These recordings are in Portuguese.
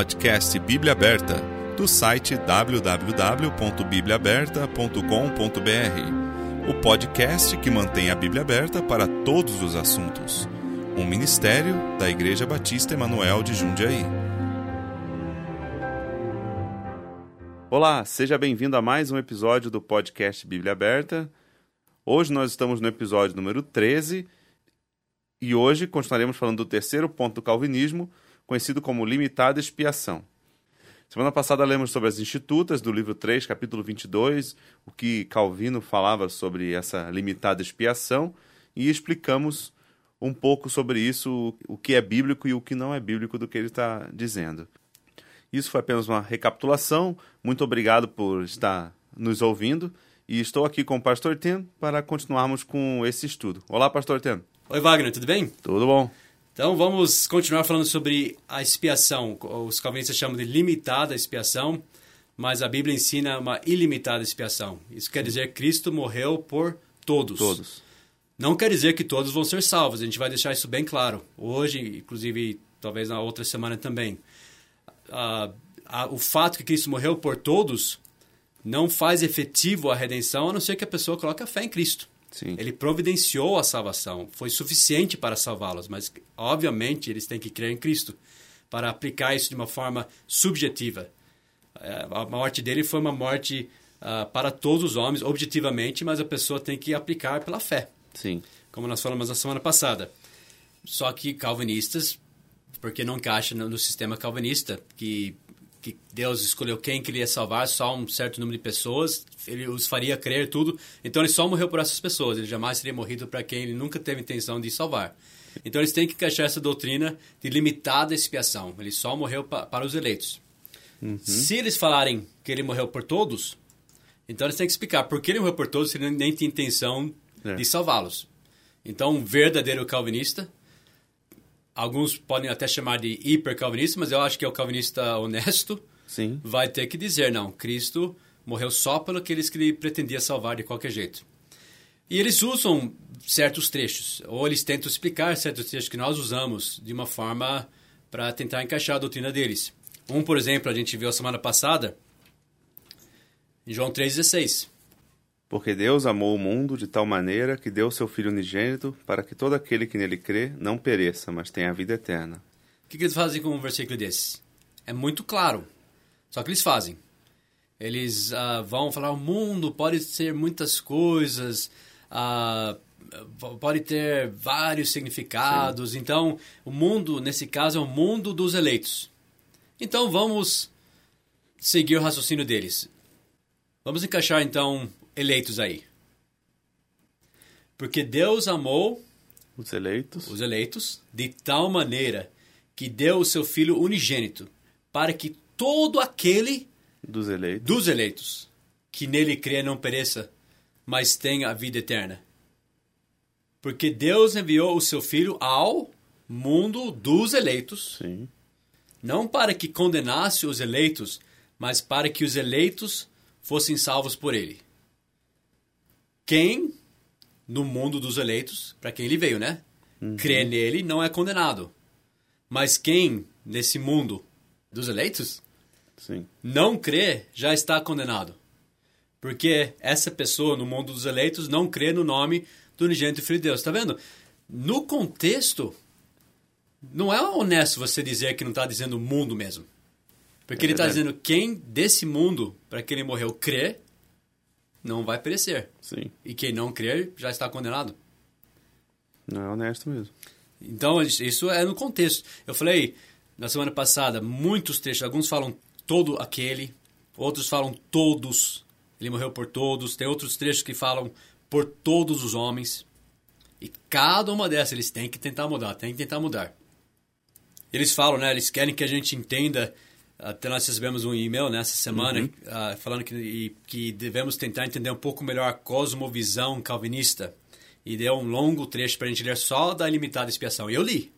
Podcast Bíblia Aberta, do site www.bibliaaberta.com.br. O podcast que mantém a Bíblia aberta para todos os assuntos. Um ministério da Igreja Batista Emanuel de Jundiaí. Olá, seja bem-vindo a mais um episódio do podcast Bíblia Aberta. Hoje nós estamos no episódio número 13 e hoje continuaremos falando do terceiro ponto do calvinismo, conhecido como limitada expiação. Semana passada lemos sobre as institutas do livro 3, capítulo 22, o que Calvino falava sobre essa limitada expiação e explicamos um pouco sobre isso, o que é bíblico e o que não é bíblico do que ele está dizendo. Isso foi apenas uma recapitulação. Muito obrigado por estar nos ouvindo e estou aqui com o Pastor Ten para continuarmos com esse estudo. Olá, Pastor Ten. Oi, Wagner, tudo bem? Tudo bom. Então vamos continuar falando sobre a expiação. Os calvinistas chamam de limitada expiação, mas a Bíblia ensina uma ilimitada expiação. Isso quer dizer que Cristo morreu por todos. Todos. Não quer dizer que todos vão ser salvos. A gente vai deixar isso bem claro. Hoje, inclusive, talvez na outra semana também. O fato que Cristo morreu por todos não faz efetivo a redenção, a não ser que a pessoa coloque a fé em Cristo. Sim. Ele providenciou a salvação, foi suficiente para salvá-los, mas obviamente eles têm que crer em Cristo para aplicar isso de uma forma subjetiva. É, a morte dele foi uma morte uh, para todos os homens, objetivamente, mas a pessoa tem que aplicar pela fé. Sim. Como nós falamos na semana passada. Só que calvinistas, porque não encaixa no, no sistema calvinista, que que Deus escolheu quem queria salvar, só um certo número de pessoas, ele os faria crer tudo. Então ele só morreu por essas pessoas, ele jamais teria morrido para quem ele nunca teve intenção de salvar. Então eles têm que encaixar essa doutrina de limitada expiação. Ele só morreu pa para os eleitos. Uhum. Se eles falarem que ele morreu por todos, então eles têm que explicar por que ele morreu por todos se ele nem tinha intenção é. de salvá-los. Então, um verdadeiro calvinista alguns podem até chamar de hipercalvinista, mas eu acho que é o calvinista honesto. Sim. Vai ter que dizer, não, Cristo morreu só pelo aqueles que ele pretendia salvar de qualquer jeito. E eles usam certos trechos, ou eles tentam explicar certos trechos que nós usamos de uma forma para tentar encaixar a doutrina deles. Um, por exemplo, a gente viu a semana passada, em João 3,16. Porque Deus amou o mundo de tal maneira que deu seu Filho unigênito para que todo aquele que nele crê não pereça, mas tenha a vida eterna. O que, que eles fazem com um versículo desse? É muito claro. Só que eles fazem. Eles uh, vão falar: o mundo pode ser muitas coisas, uh, pode ter vários significados. Sim. Então, o mundo, nesse caso, é o mundo dos eleitos. Então, vamos seguir o raciocínio deles. Vamos encaixar, então, eleitos aí. Porque Deus amou os eleitos. os eleitos de tal maneira que deu o seu filho unigênito para que todo aquele dos eleitos, dos eleitos que nele crê não pereça, mas tenha a vida eterna. Porque Deus enviou o seu filho ao mundo dos eleitos. Sim. Não para que condenasse os eleitos, mas para que os eleitos fossem salvos por ele quem no mundo dos eleitos, para quem ele veio, né? Uhum. Crê nele não é condenado. Mas quem nesse mundo dos eleitos Sim. não crê já está condenado. Porque essa pessoa no mundo dos eleitos não crê no nome do unigênito Filho de Deus. Está vendo? No contexto, não é honesto você dizer que não está dizendo o mundo mesmo. Porque é ele está dizendo quem desse mundo, para que ele morreu, crê, não vai perecer. Sim. E quem não crer já está condenado. Não é honesto mesmo. Então, isso é no contexto. Eu falei na semana passada, muitos trechos, alguns falam todo aquele, outros falam todos. Ele morreu por todos. Tem outros trechos que falam por todos os homens. E cada uma dessas eles têm que tentar mudar, têm que tentar mudar. Eles falam, né? Eles querem que a gente entenda até nós recebemos um e-mail nessa semana uhum. uh, falando que, que devemos tentar entender um pouco melhor a cosmovisão calvinista. E deu um longo trecho para a gente ler só da limitada expiação. E eu li.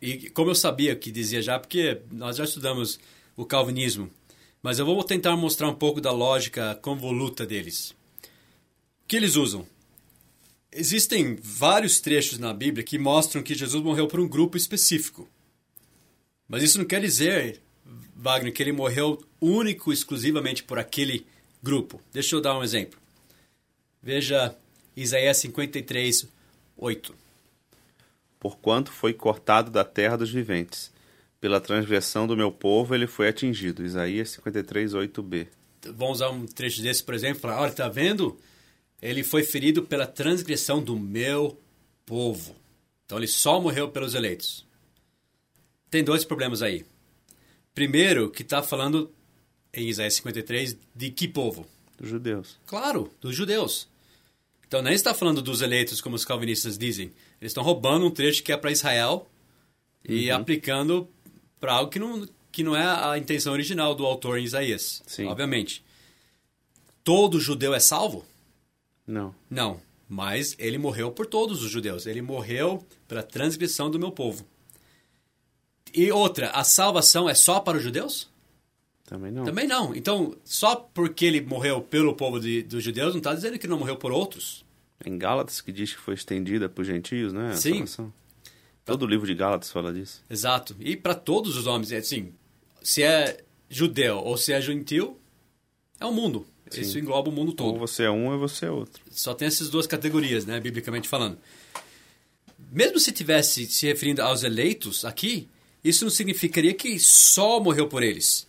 E como eu sabia que dizia já, porque nós já estudamos o calvinismo. Mas eu vou tentar mostrar um pouco da lógica convoluta deles. O que eles usam? Existem vários trechos na Bíblia que mostram que Jesus morreu por um grupo específico. Mas isso não quer dizer Wagner, que ele morreu único, exclusivamente por aquele grupo. Deixa eu dar um exemplo. Veja Isaías 53, 8. Porquanto foi cortado da terra dos viventes. Pela transgressão do meu povo ele foi atingido. Isaías 53, 8b. Vamos usar um trecho desse, por exemplo, falar, olha, tá vendo? Ele foi ferido pela transgressão do meu povo. Então ele só morreu pelos eleitos. Tem dois problemas aí. Primeiro, que está falando em Isaías 53 de que povo? Dos judeus. Claro, dos judeus. Então nem está falando dos eleitos, como os calvinistas dizem. Eles estão roubando um trecho que é para Israel e Uhum. aplicando para algo que não, que não é a intenção original do autor em Isaías. Sim. Obviamente. Todo judeu é salvo? Não. Não. Mas ele morreu por todos os judeus. Ele morreu pela transgressão do meu povo. E outra, a salvação é só para os judeus? Também não. Também não. Então, só porque ele morreu pelo povo de- dos judeus, não está dizendo que não morreu por outros. Em Gálatas que diz que foi estendida para os gentios, né? a Sim. salvação. Todo o livro de Gálatas fala disso. Exato. E para todos os homens, é assim, se é judeu ou se é gentil, é o mundo. Isso engloba o mundo Ou todo. você é um ou você é outro. Só tem essas duas categorias, né, biblicamente falando. Mesmo se tivesse se referindo aos eleitos aqui, isso não significaria que só morreu por eles.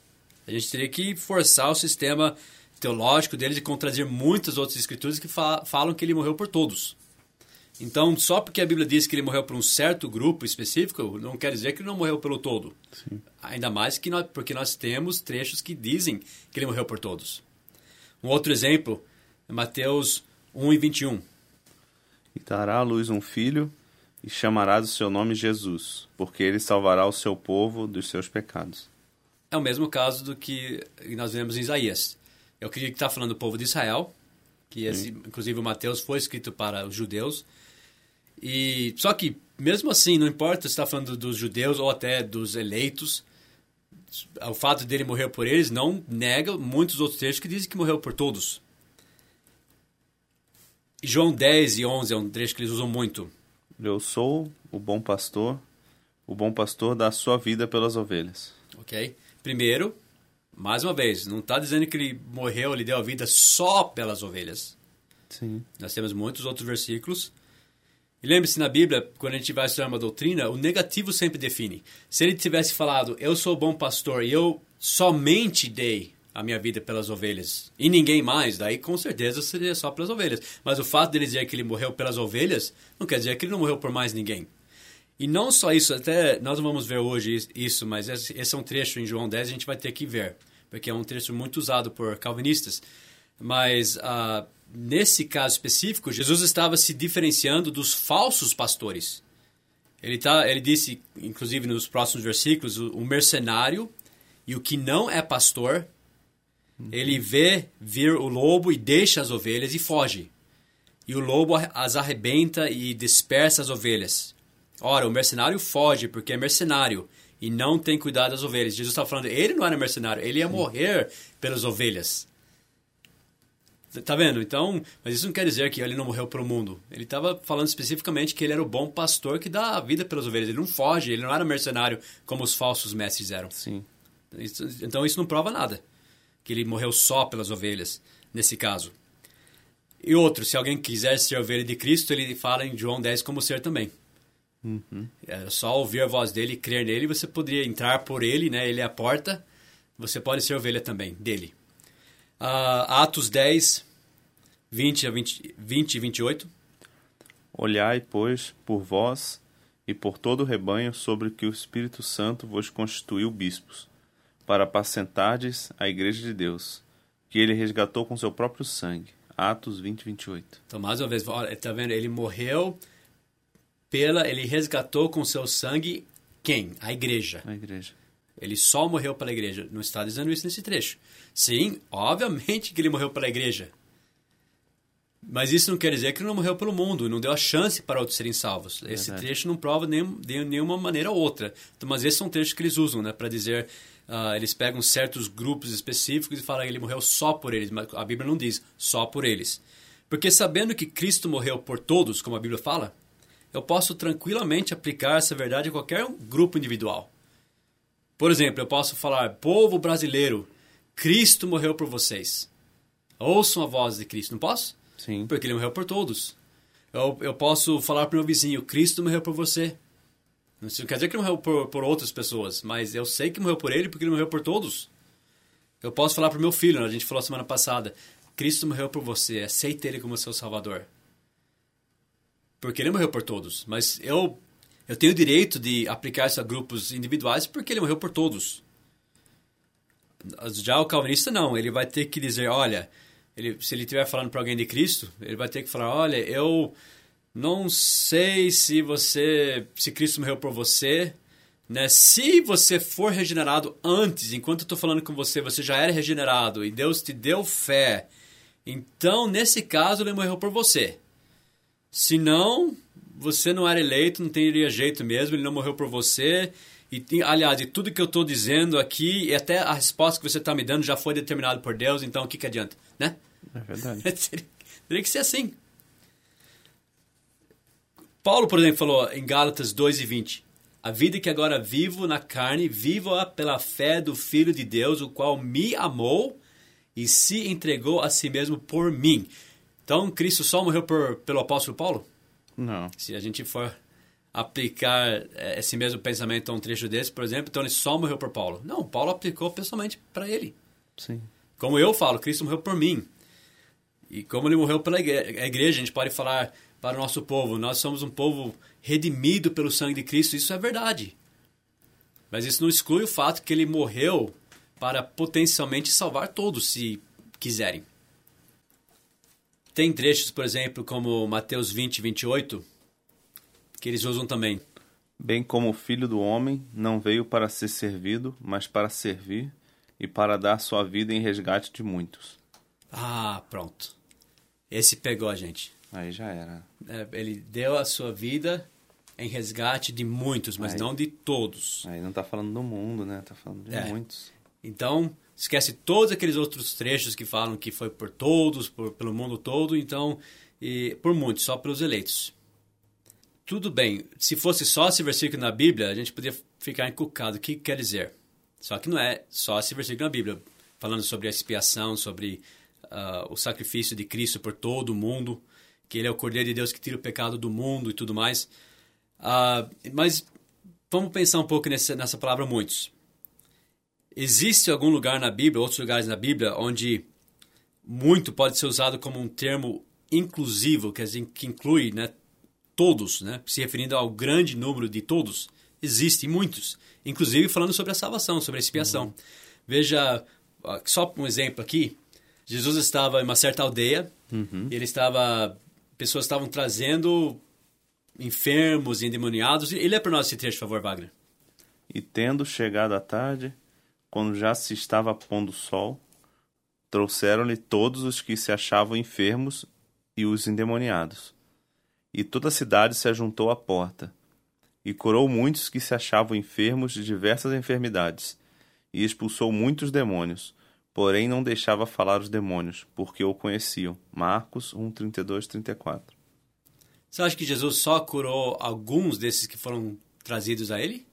A gente teria que forçar o sistema teológico deles e contradizer muitas outras escrituras que fa falam que ele morreu por todos. Então, só porque a Bíblia diz que ele morreu por um certo grupo específico, não quer dizer que ele não morreu pelo todo. Sim. Ainda mais que nós, porque nós temos trechos que dizem que ele morreu por todos. Um outro exemplo é Mateus 1 e 21. E dará à luz um filho, e chamarás o seu nome Jesus, porque ele salvará o seu povo dos seus pecados. É o mesmo caso do que nós vemos em Isaías. Eu acredito que está falando do povo de Israel, que esse, inclusive o Mateus foi escrito para os judeus. E só que mesmo assim, não importa se está falando dos judeus ou até dos eleitos, o fato dele morrer por eles não nega muitos outros textos que dizem que morreu por todos. João 10 e 11 é um trecho que eles usam muito. Eu sou o bom pastor, o bom pastor dá a sua vida pelas ovelhas. Ok? Primeiro, mais uma vez, não está dizendo que ele morreu, ele deu a vida só pelas ovelhas. Sim. Nós temos muitos outros versículos. E lembre-se, na Bíblia, quando a gente vai estudar uma doutrina, o negativo sempre define. Se ele tivesse falado, eu sou o bom pastor e eu somente dei a minha vida pelas ovelhas e ninguém mais, daí com certeza seria só pelas ovelhas. Mas o fato dele dizer que ele morreu pelas ovelhas não quer dizer que ele não morreu por mais ninguém. E não só isso, até nós vamos ver hoje isso, mas esse, é um trecho em João 10 a gente vai ter que ver, porque é um trecho muito usado por calvinistas. Mas ah, nesse caso específico, Jesus estava se diferenciando dos falsos pastores. Ele, tá, ele disse, inclusive nos próximos versículos, o mercenário e o que não é pastor, ele vê vir o lobo e deixa as ovelhas e foge. E o lobo as arrebenta e dispersa as ovelhas. Ora, o mercenário foge porque é mercenário e não tem cuidado das ovelhas. Jesus está falando, ele não era mercenário, ele ia morrer pelas ovelhas. Tá vendo? Então, mas isso não quer dizer que ele não morreu pelo mundo. Ele estava falando especificamente que ele era o bom pastor que dá a vida pelas ovelhas. Ele não foge, ele não era mercenário como os falsos mestres eram. Sim. Isso- então isso não prova nada. Que ele morreu só pelas ovelhas, nesse caso. E outro, se alguém quiser ser ovelha de Cristo, ele fala em João 10 como ser também. É só ouvir a voz dele crer nele, você poderia entrar por ele, né? Ele é a porta, você pode ser ovelha também, dele. Ah, Atos 10, 20 a 20, 20 e 28. Olhai, pois, por vós e por todo o rebanho sobre que o Espírito Santo vos constituiu bispos, para apacentardes a igreja de Deus, que ele resgatou com seu próprio sangue. Atos 20, 28. Então, mais uma vez, olha, tá vendo? Ele morreu pela. Ele resgatou com seu sangue quem? A igreja. A igreja. Ele só morreu pela igreja. Não está dizendo isso nesse trecho. Sim, obviamente que ele morreu pela igreja. Mas isso não quer dizer que ele não morreu pelo mundo, não deu a chance para outros serem salvos. Esse Verdade. trecho não prova nenhum, de nenhuma maneira ou outra. Então, mas esses são trechos que eles usam, né, para dizer, ah, eles pegam certos grupos específicos e falam que ele morreu só por eles, mas a Bíblia não diz só por eles. Porque sabendo que Cristo morreu por todos, como a Bíblia fala, eu posso tranquilamente aplicar essa verdade a qualquer grupo individual. Por exemplo, eu posso falar, povo brasileiro, Cristo morreu por vocês. Ouçam a voz de Cristo, não posso? Sim. Porque ele morreu por todos. Eu, eu posso falar para o meu vizinho, Cristo morreu por você. Não quer dizer que morreu por, por outras pessoas, mas eu sei que morreu por ele porque ele morreu por todos. Eu posso falar para o meu filho, a gente falou semana passada, Cristo morreu por você, aceite ele como seu salvador. Porque ele morreu por todos, mas eu eu tenho o direito de aplicar isso a grupos individuais porque ele morreu por todos. Já o calvinista não, ele vai ter que dizer, olha, ele, se ele estiver falando para alguém de Cristo, ele vai ter que falar, olha, eu não sei se você, se Cristo morreu por você, né? Se você for regenerado antes, enquanto eu estou falando com você, você já era regenerado e Deus te deu fé, então nesse caso ele morreu por você. Se não, você não era eleito, não teria jeito mesmo, ele não morreu por você. E, aliás, e tudo que eu estou dizendo aqui, e até a resposta que você está me dando já foi determinado por Deus, então o que, que adianta, né? É verdade. teria que ser assim. Paulo, por exemplo, falou em Gálatas 2 e 20, a vida que agora vivo na carne, vivo-a pela fé do Filho de Deus, o qual me amou e se entregou a si mesmo por mim. Então, Cristo só morreu por, pelo apóstolo Paulo? Não. Se a gente for aplicar eh, esse mesmo pensamento a um trecho desse, por exemplo, então ele só morreu por Paulo. Não, Paulo aplicou pessoalmente para ele. Sim. Como eu falo, Cristo morreu por mim. E como ele morreu pela igreja, a gente pode falar para o nosso povo, nós somos um povo redimido pelo sangue de Cristo, isso é verdade. Mas isso não exclui o fato que ele morreu para potencialmente salvar todos, se quiserem. Tem trechos, por exemplo, como Mateus 20, 28, que eles usam também. Bem como o filho do homem não veio para ser servido, mas para servir e para dar sua vida em resgate de muitos. Ah, pronto. Esse pegou a gente. Aí já era. É, ele deu a sua vida em resgate de muitos, mas Aí- não de todos. Aí não tá falando do mundo, né? Tá falando de É. muitos. Então, esquece todos aqueles outros trechos que falam que foi por todos, por, pelo mundo todo, então, e por muitos, só pelos eleitos. Tudo bem, se fosse só esse versículo na Bíblia, a gente poderia ficar encucado. O que quer dizer? Só que não é só esse versículo na Bíblia, falando sobre a expiação, sobre ah, o sacrifício de Cristo por todo o mundo, que ele é o Cordeiro de Deus que tira o pecado do mundo e tudo mais. Ah, mas vamos pensar um pouco nessa, nessa palavra muitos. Existe algum lugar na Bíblia, outros lugares na Bíblia, onde muito pode ser usado como um termo inclusivo, quer dizer, que inclui né, todos, né, se referindo ao grande número de todos? Existem muitos, inclusive falando sobre a salvação, sobre a expiação. Veja, ó, só um exemplo aqui, Jesus estava em uma certa aldeia, e ele estava, pessoas estavam trazendo enfermos e endemoniados. E lê para nós esse trecho, por favor, Wagner. E tendo chegado a tarde, quando já se estava pondo o sol, trouxeram-lhe todos os que se achavam enfermos e os endemoniados. E toda a cidade se ajuntou à porta, e curou muitos que se achavam enfermos de diversas enfermidades, e expulsou muitos demônios, porém não deixava falar os demônios, porque o conheciam. Marcos 1, 32, 34. Você acha que Jesus só curou alguns desses que foram trazidos a ele?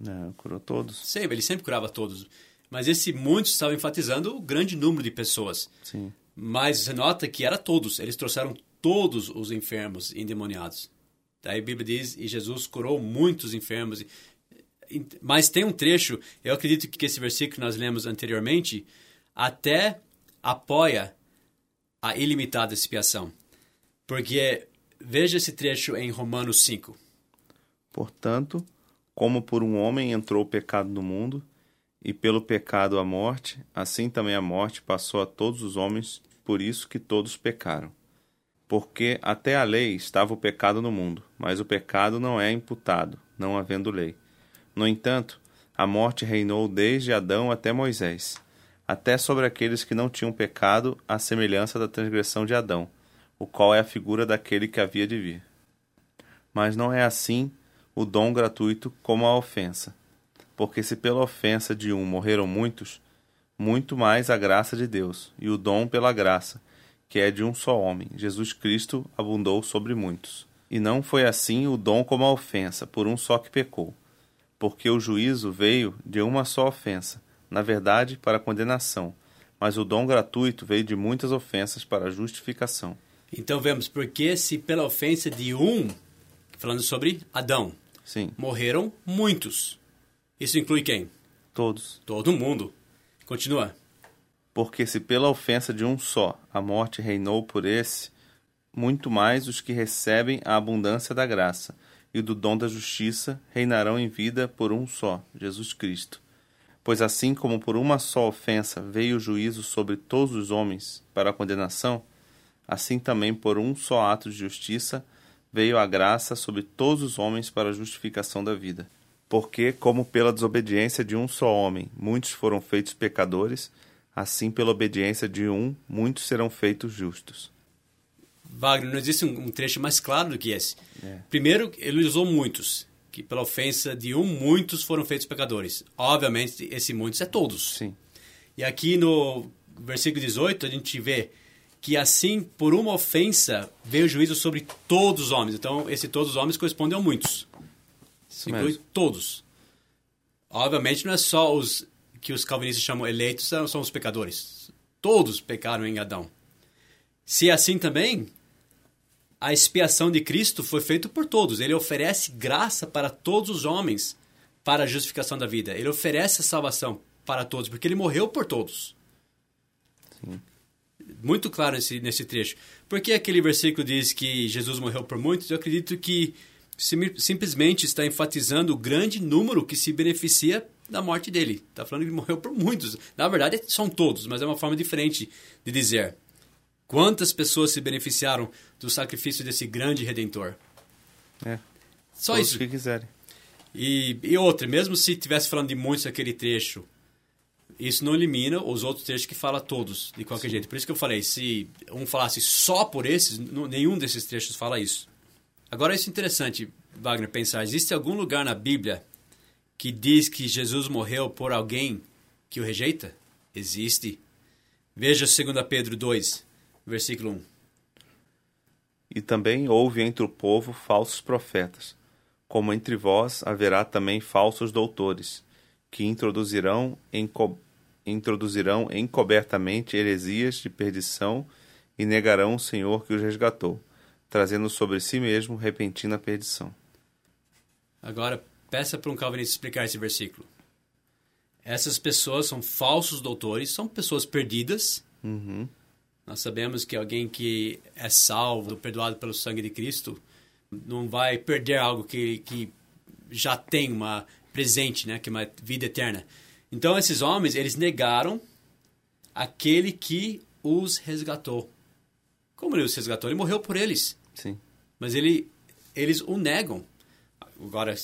É, curou todos. Sempre, ele sempre curava todos. Mas esse muitos estava enfatizando o grande número de pessoas. Sim. Mas você nota que era todos. Eles trouxeram todos os enfermos endemoniados. Daí a Bíblia diz, e Jesus curou muitos enfermos. Mas tem um trecho, eu acredito que esse versículo que nós lemos anteriormente, até apoia a ilimitada expiação. Porque veja esse trecho em Romanos 5. Portanto, como por um homem entrou o pecado no mundo, e pelo pecado a morte, assim também a morte passou a todos os homens, por isso que todos pecaram. Porque até a lei estava o pecado no mundo, mas o pecado não é imputado, não havendo lei. No entanto, a morte reinou desde Adão até Moisés, até sobre aqueles que não tinham pecado, à semelhança da transgressão de Adão, o qual é a figura daquele que havia de vir. Mas não é assim o dom gratuito como a ofensa. Porque se pela ofensa de um morreram muitos, muito mais a graça de Deus, e o dom pela graça, que é de um só homem, Jesus Cristo, abundou sobre muitos. E não foi assim o dom como a ofensa, por um só que pecou. Porque o juízo veio de uma só ofensa, na verdade, para condenação, mas o dom gratuito veio de muitas ofensas para justificação. Então vemos porque se pela ofensa de um, falando sobre Adão, Sim, morreram muitos. Isso inclui quem? todos. Todo mundo. Continua. Porque se pela ofensa de um só a morte reinou por esse, muito mais os que recebem a abundância da graça e do dom da justiça reinarão em vida por um só, Jesus Cristo. Pois assim como por uma só ofensa veio o juízo sobre todos os homens para a condenação, assim também por um só ato de justiça veio a graça sobre todos os homens para a justificação da vida. Porque, como pela desobediência de um só homem muitos foram feitos pecadores, assim pela obediência de um muitos serão feitos justos. Wagner, não existe um, um trecho mais claro do que esse. É. Primeiro, ele usou muitos, que pela ofensa de um, muitos foram feitos pecadores. Obviamente, esse muitos é todos. Sim, E aqui no versículo 18, a gente vê que assim, por uma ofensa, veio o juízo sobre todos os homens. Então, esse todos os homens corresponde a muitos. isso inclui mesmo. todos. Obviamente, não é só os que os calvinistas chamam eleitos, são, são os pecadores. Todos pecaram em Adão. Se é assim também, a expiação de Cristo foi feita por todos. Ele oferece graça para todos os homens para a justificação da vida. Ele oferece a salvação para todos, porque ele morreu por todos. Muito claro nesse, nesse trecho. Porque aquele versículo diz que Jesus morreu por muitos, eu acredito que sim- simplesmente está enfatizando o grande número que se beneficia da morte dele. Está falando que ele morreu por muitos. Na verdade, são todos, mas é uma forma diferente de dizer. Quantas pessoas se beneficiaram do sacrifício desse grande redentor? É, Só todos isso. que quiserem. E, e outra, mesmo se estivesse falando de muitos aquele trecho, isso não elimina os outros trechos que fala todos, de qualquer jeito. Por isso que eu falei, se um falasse só por esses, nenhum desses trechos fala isso. Agora, isso é interessante, Wagner, pensar. Existe algum lugar na Bíblia que diz que Jesus morreu por alguém que o rejeita? Existe. Veja 2 Pedro 2, versículo 1. E também houve entre o povo falsos profetas, como entre vós haverá também falsos doutores, que introduzirão, enco introduzirão encobertamente heresias de perdição e negarão o Senhor que os resgatou, trazendo sobre si mesmo repentina perdição. Agora, peça para um calvinista explicar esse versículo. Essas pessoas são falsos doutores, são pessoas perdidas. Uhum. Nós sabemos que alguém que é salvo, perdoado pelo sangue de Cristo, não vai perder algo que, que já tem uma presente, né, que é uma vida eterna. Então, esses homens, eles negaram aquele que os resgatou. Como ele os resgatou? Ele morreu por eles. Sim. Mas ele, eles o negam. Agora,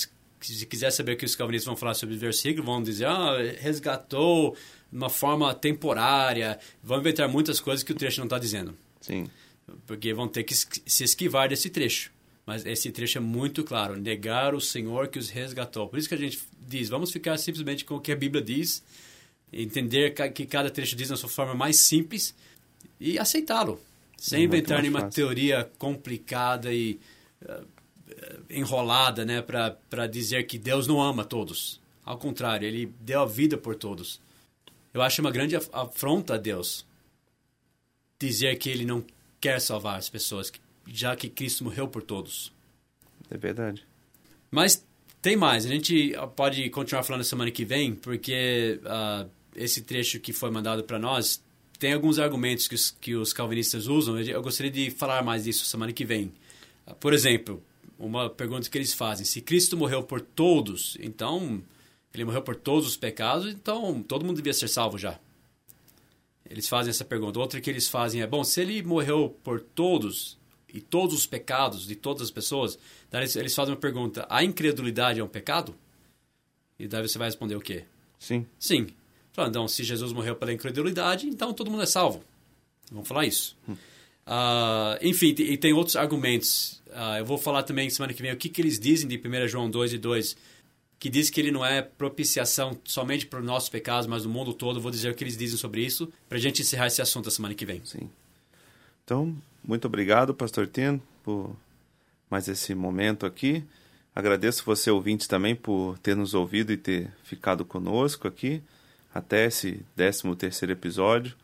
se se quiser saber o que os calvinistas vão falar sobre o versículo, vão dizer, ah, resgatou de uma forma temporária. Vão inventar muitas coisas que o trecho não está dizendo. Sim. Porque vão ter que se esquivar desse trecho. Mas esse trecho é muito claro. Negar o Senhor que os resgatou. Por isso que a gente diz, vamos ficar simplesmente com o que a Bíblia diz, entender que cada trecho diz na sua forma mais simples e aceitá-lo. Sem É inventar nenhuma fácil. teoria complicada e eh, enrolada, né, para dizer que Deus não ama todos. Ao contrário, ele deu a vida por todos. Eu acho uma grande af- afronta a Deus dizer que ele não quer salvar as pessoas, já que Cristo morreu por todos. É verdade. Mas tem mais, a gente ah, pode continuar falando semana que vem, porque ah, esse trecho que foi mandado para nós tem alguns argumentos que os, que os calvinistas usam. Eu, eu gostaria de falar mais disso semana que vem. Ah, Por exemplo, uma pergunta que eles fazem: se Cristo morreu por todos, então ele morreu por todos os pecados, então todo mundo devia ser salvo já. Eles fazem essa pergunta. Outra que eles fazem é: bom, se ele morreu por todos e todos os pecados de todas as pessoas, daí eles, eles fazem uma pergunta: a incredulidade é um pecado? E daí você vai responder o quê? Sim. Sim. Então, se Jesus morreu pela incredulidade, então todo mundo é salvo. Vamos falar isso. Ah, enfim, e tem outros argumentos. Ah, eu vou falar também semana que vem o que, que eles dizem de 1 João 2 e 2, que diz que ele não é propiciação somente para os nossos pecados, mas do mundo todo. Vou dizer o que eles dizem sobre isso, para a gente encerrar esse assunto a semana que vem. Sim. Então, muito obrigado, Pastor Tino, por mais esse momento aqui. Agradeço você, ouvinte, também, por ter nos ouvido e ter ficado conosco aqui até esse 13 terceiro episódio.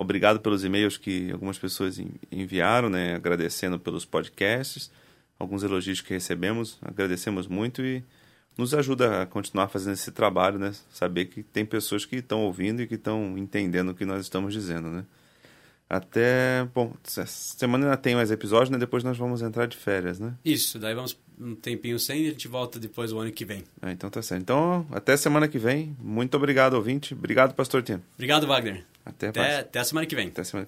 Obrigado pelos e-mails que algumas pessoas enviaram, né, agradecendo pelos podcasts, alguns elogios que recebemos, agradecemos muito e nos ajuda a continuar fazendo esse trabalho, né? Saber que tem pessoas que estão ouvindo e que estão entendendo o que nós estamos dizendo, né? Até, bom, semana ainda tem mais episódios, né? Depois nós vamos entrar de férias, né? Isso, daí vamos um tempinho sem e a gente volta depois o ano que vem. Ah, então tá certo. Então, até semana que vem. Muito obrigado, ouvinte. Obrigado, pastor Tino. Obrigado, Wagner. At det, er faktisk, det, det er som. Det er som.